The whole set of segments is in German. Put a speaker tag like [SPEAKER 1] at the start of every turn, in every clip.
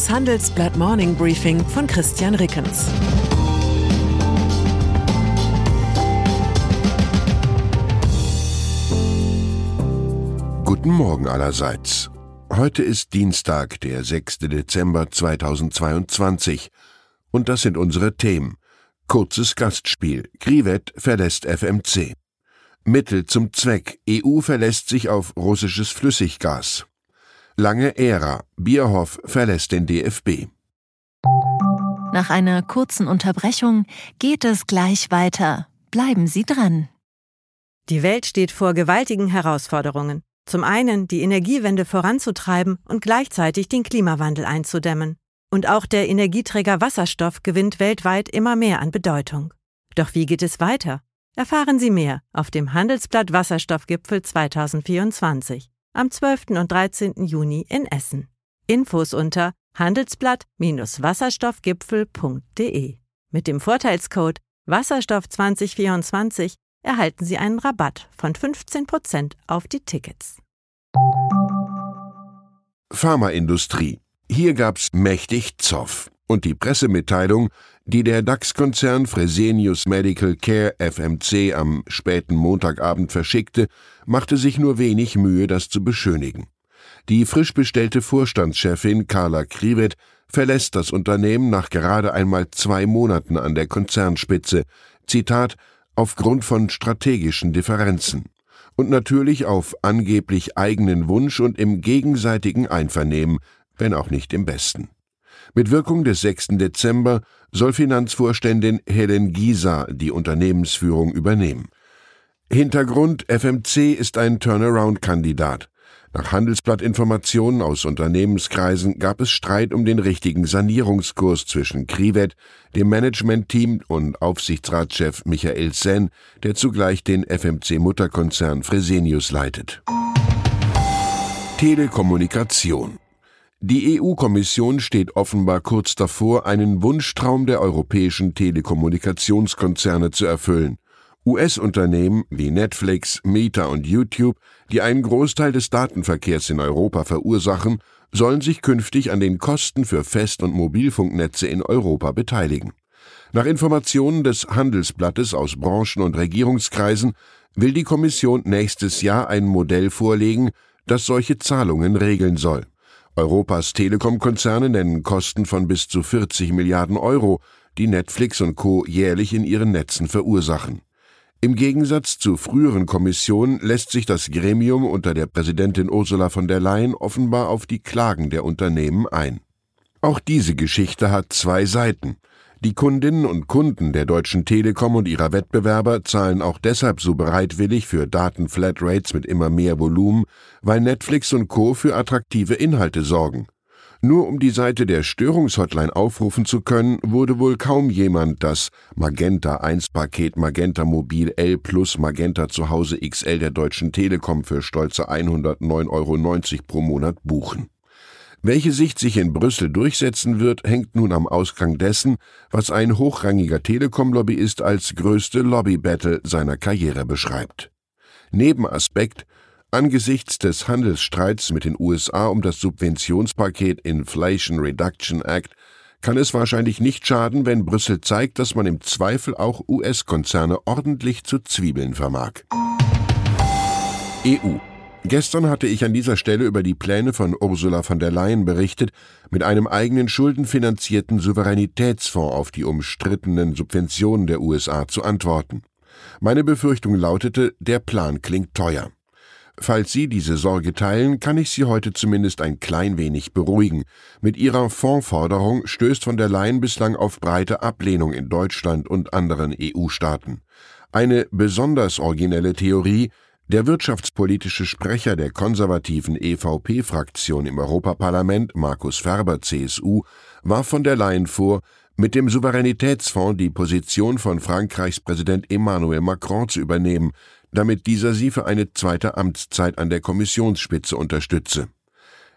[SPEAKER 1] Das Handelsblatt Morning Briefing von Christian Rickens.
[SPEAKER 2] Guten Morgen allerseits. Heute ist Dienstag, der 6. Dezember 2022. Und das sind unsere Themen. Kurzes Gastspiel. Krivet verlässt FMC. Mittel zum Zweck. EU verlässt sich auf russisches Flüssiggas. Lange Ära. Bierhoff verlässt den DFB.
[SPEAKER 3] Nach einer kurzen Unterbrechung geht es gleich weiter. Bleiben Sie dran.
[SPEAKER 4] Die Welt steht vor gewaltigen Herausforderungen. Zum einen die Energiewende voranzutreiben und gleichzeitig den Klimawandel einzudämmen. Und auch der Energieträger Wasserstoff gewinnt weltweit immer mehr an Bedeutung. Doch wie geht es weiter? Erfahren Sie mehr auf dem Handelsblatt Wasserstoffgipfel 2024 am 12. und 13. Juni in Essen. Infos unter handelsblatt-wasserstoffgipfel.de. Mit dem Vorteilscode Wasserstoff 2024 erhalten Sie einen Rabatt von 15% auf die Tickets.
[SPEAKER 2] Pharmaindustrie. Hier gab's mächtig Zoff. Und die Pressemitteilung, die der DAX-Konzern Fresenius Medical Care FMC am späten Montagabend verschickte, machte sich nur wenig Mühe, das zu beschönigen. Die frisch bestellte Vorstandschefin Carla Krivet verlässt das Unternehmen nach gerade einmal zwei Monaten an der Konzernspitze. Zitat aufgrund von strategischen Differenzen und natürlich auf angeblich eigenen Wunsch und im gegenseitigen Einvernehmen, wenn auch nicht im besten. Mit Wirkung des 6. Dezember soll Finanzvorständin Helen Gieser die Unternehmensführung übernehmen. Hintergrund FMC ist ein Turnaround-Kandidat. Nach Handelsblattinformationen aus Unternehmenskreisen gab es Streit um den richtigen Sanierungskurs zwischen Krivet, dem Managementteam und Aufsichtsratschef Michael Sen, der zugleich den FMC-Mutterkonzern Fresenius leitet. Telekommunikation die EU-Kommission steht offenbar kurz davor, einen Wunschtraum der europäischen Telekommunikationskonzerne zu erfüllen. US-Unternehmen wie Netflix, Meta und YouTube, die einen Großteil des Datenverkehrs in Europa verursachen, sollen sich künftig an den Kosten für Fest- und Mobilfunknetze in Europa beteiligen. Nach Informationen des Handelsblattes aus Branchen- und Regierungskreisen will die Kommission nächstes Jahr ein Modell vorlegen, das solche Zahlungen regeln soll. Europas Telekom-Konzerne nennen Kosten von bis zu 40 Milliarden Euro, die Netflix und Co. jährlich in ihren Netzen verursachen. Im Gegensatz zu früheren Kommissionen lässt sich das Gremium unter der Präsidentin Ursula von der Leyen offenbar auf die Klagen der Unternehmen ein. Auch diese Geschichte hat zwei Seiten. Die Kundinnen und Kunden der Deutschen Telekom und ihrer Wettbewerber zahlen auch deshalb so bereitwillig für Datenflatrates mit immer mehr Volumen, weil Netflix und Co. für attraktive Inhalte sorgen. Nur um die Seite der Störungshotline aufrufen zu können, wurde wohl kaum jemand das Magenta 1 Paket Magenta Mobil L plus Magenta Zuhause XL der Deutschen Telekom für stolze 109,90 Euro pro Monat buchen. Welche Sicht sich in Brüssel durchsetzen wird, hängt nun am Ausgang dessen, was ein hochrangiger Telekom-Lobbyist als größte Lobby-Battle seiner Karriere beschreibt. Nebenaspekt Angesichts des Handelsstreits mit den USA um das Subventionspaket Inflation Reduction Act kann es wahrscheinlich nicht schaden, wenn Brüssel zeigt, dass man im Zweifel auch US-Konzerne ordentlich zu Zwiebeln vermag. EU Gestern hatte ich an dieser Stelle über die Pläne von Ursula von der Leyen berichtet, mit einem eigenen schuldenfinanzierten Souveränitätsfonds auf die umstrittenen Subventionen der USA zu antworten. Meine Befürchtung lautete, der Plan klingt teuer. Falls Sie diese Sorge teilen, kann ich Sie heute zumindest ein klein wenig beruhigen. Mit Ihrer Fondsforderung stößt von der Leyen bislang auf breite Ablehnung in Deutschland und anderen EU-Staaten. Eine besonders originelle Theorie, der wirtschaftspolitische Sprecher der konservativen EVP-Fraktion im Europaparlament, Markus Ferber, CSU, warf von der Leyen vor, mit dem Souveränitätsfonds die Position von Frankreichs Präsident Emmanuel Macron zu übernehmen, damit dieser sie für eine zweite Amtszeit an der Kommissionsspitze unterstütze.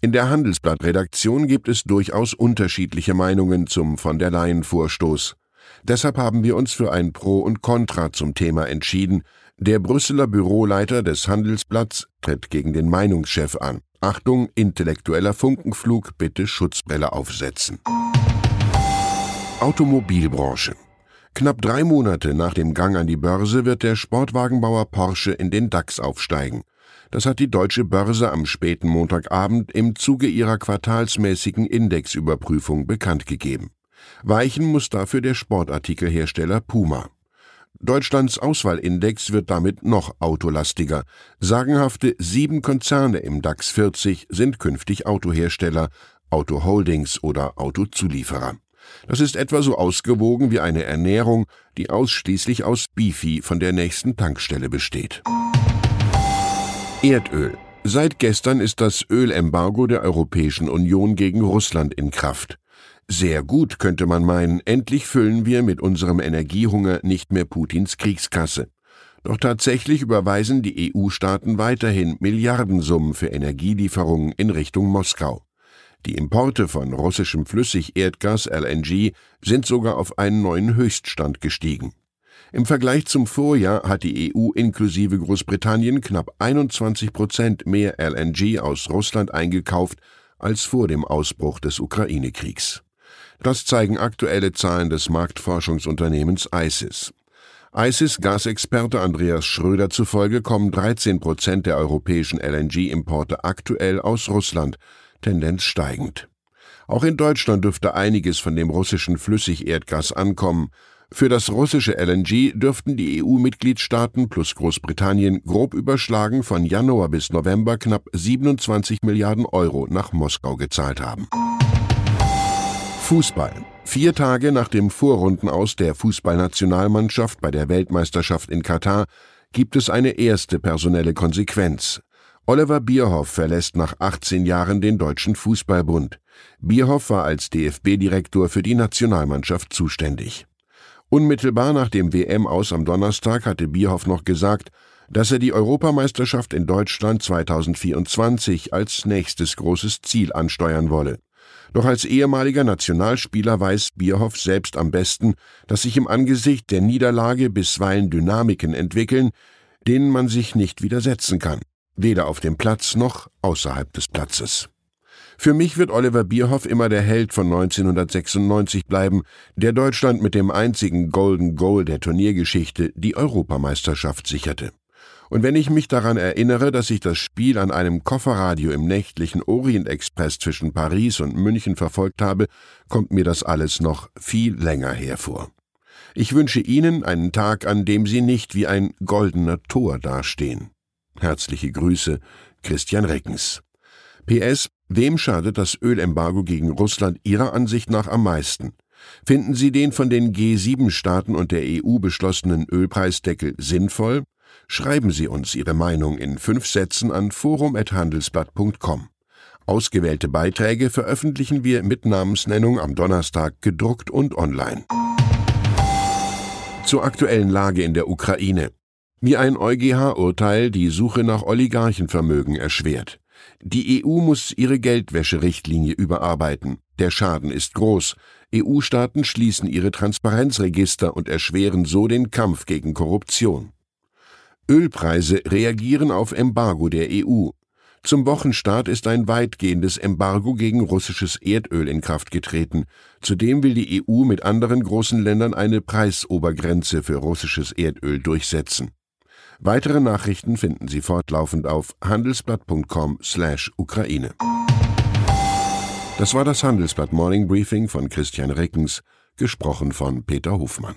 [SPEAKER 2] In der Handelsblatt-Redaktion gibt es durchaus unterschiedliche Meinungen zum von der Leyen Vorstoß. Deshalb haben wir uns für ein Pro und Contra zum Thema entschieden, der Brüsseler Büroleiter des Handelsblatts tritt gegen den Meinungschef an. Achtung, intellektueller Funkenflug, bitte Schutzbrille aufsetzen. Automobilbranche. Knapp drei Monate nach dem Gang an die Börse wird der Sportwagenbauer Porsche in den DAX aufsteigen. Das hat die deutsche Börse am späten Montagabend im Zuge ihrer quartalsmäßigen Indexüberprüfung bekannt gegeben. Weichen muss dafür der Sportartikelhersteller Puma. Deutschlands Auswahlindex wird damit noch autolastiger. Sagenhafte sieben Konzerne im DAX 40 sind künftig Autohersteller, Autoholdings oder Autozulieferer. Das ist etwa so ausgewogen wie eine Ernährung, die ausschließlich aus Bifi von der nächsten Tankstelle besteht. Erdöl. Seit gestern ist das Ölembargo der Europäischen Union gegen Russland in Kraft. Sehr gut, könnte man meinen, endlich füllen wir mit unserem Energiehunger nicht mehr Putins Kriegskasse. Doch tatsächlich überweisen die EU-Staaten weiterhin Milliardensummen für Energielieferungen in Richtung Moskau. Die Importe von russischem Flüssigerdgas LNG sind sogar auf einen neuen Höchststand gestiegen. Im Vergleich zum Vorjahr hat die EU inklusive Großbritannien knapp 21 Prozent mehr LNG aus Russland eingekauft als vor dem Ausbruch des Ukraine-Kriegs. Das zeigen aktuelle Zahlen des Marktforschungsunternehmens ICIS. ICIS-Gasexperte Andreas Schröder zufolge kommen 13 Prozent der europäischen LNG-Importe aktuell aus Russland, Tendenz steigend. Auch in Deutschland dürfte einiges von dem russischen Flüssigerdgas ankommen. Für das russische LNG dürften die EU-Mitgliedstaaten plus Großbritannien grob überschlagen von Januar bis November knapp 27 Milliarden Euro nach Moskau gezahlt haben. Fußball. Vier Tage nach dem Vorrundenaus der Fußballnationalmannschaft bei der Weltmeisterschaft in Katar gibt es eine erste personelle Konsequenz. Oliver Bierhoff verlässt nach 18 Jahren den Deutschen Fußballbund. Bierhoff war als DFB-Direktor für die Nationalmannschaft zuständig. Unmittelbar nach dem WM-Aus am Donnerstag hatte Bierhoff noch gesagt, dass er die Europameisterschaft in Deutschland 2024 als nächstes großes Ziel ansteuern wolle. Doch als ehemaliger Nationalspieler weiß Bierhoff selbst am besten, dass sich im Angesicht der Niederlage bisweilen Dynamiken entwickeln, denen man sich nicht widersetzen kann, weder auf dem Platz noch außerhalb des Platzes. Für mich wird Oliver Bierhoff immer der Held von 1996 bleiben, der Deutschland mit dem einzigen Golden Goal der Turniergeschichte die Europameisterschaft sicherte. Und wenn ich mich daran erinnere, dass ich das Spiel an einem Kofferradio im nächtlichen Orient-Express zwischen Paris und München verfolgt habe, kommt mir das alles noch viel länger hervor. Ich wünsche Ihnen einen Tag, an dem Sie nicht wie ein goldener Tor dastehen. Herzliche Grüße, Christian Reckens. PS, wem schadet das Ölembargo gegen Russland Ihrer Ansicht nach am meisten? Finden Sie den von den G7-Staaten und der EU beschlossenen Ölpreisdeckel sinnvoll? Schreiben Sie uns Ihre Meinung in fünf Sätzen an forum.handelsblatt.com. Ausgewählte Beiträge veröffentlichen wir mit Namensnennung am Donnerstag gedruckt und online. Zur aktuellen Lage in der Ukraine. Wie ein EuGH-Urteil die Suche nach Oligarchenvermögen erschwert. Die EU muss ihre Geldwäscherichtlinie überarbeiten. Der Schaden ist groß. EU-Staaten schließen ihre Transparenzregister und erschweren so den Kampf gegen Korruption. Ölpreise reagieren auf Embargo der EU. Zum Wochenstart ist ein weitgehendes Embargo gegen russisches Erdöl in Kraft getreten. Zudem will die EU mit anderen großen Ländern eine Preisobergrenze für russisches Erdöl durchsetzen. Weitere Nachrichten finden Sie fortlaufend auf handelsblatt.com/Ukraine. Das war das Handelsblatt Morning Briefing von Christian Reckens, gesprochen von Peter Hofmann.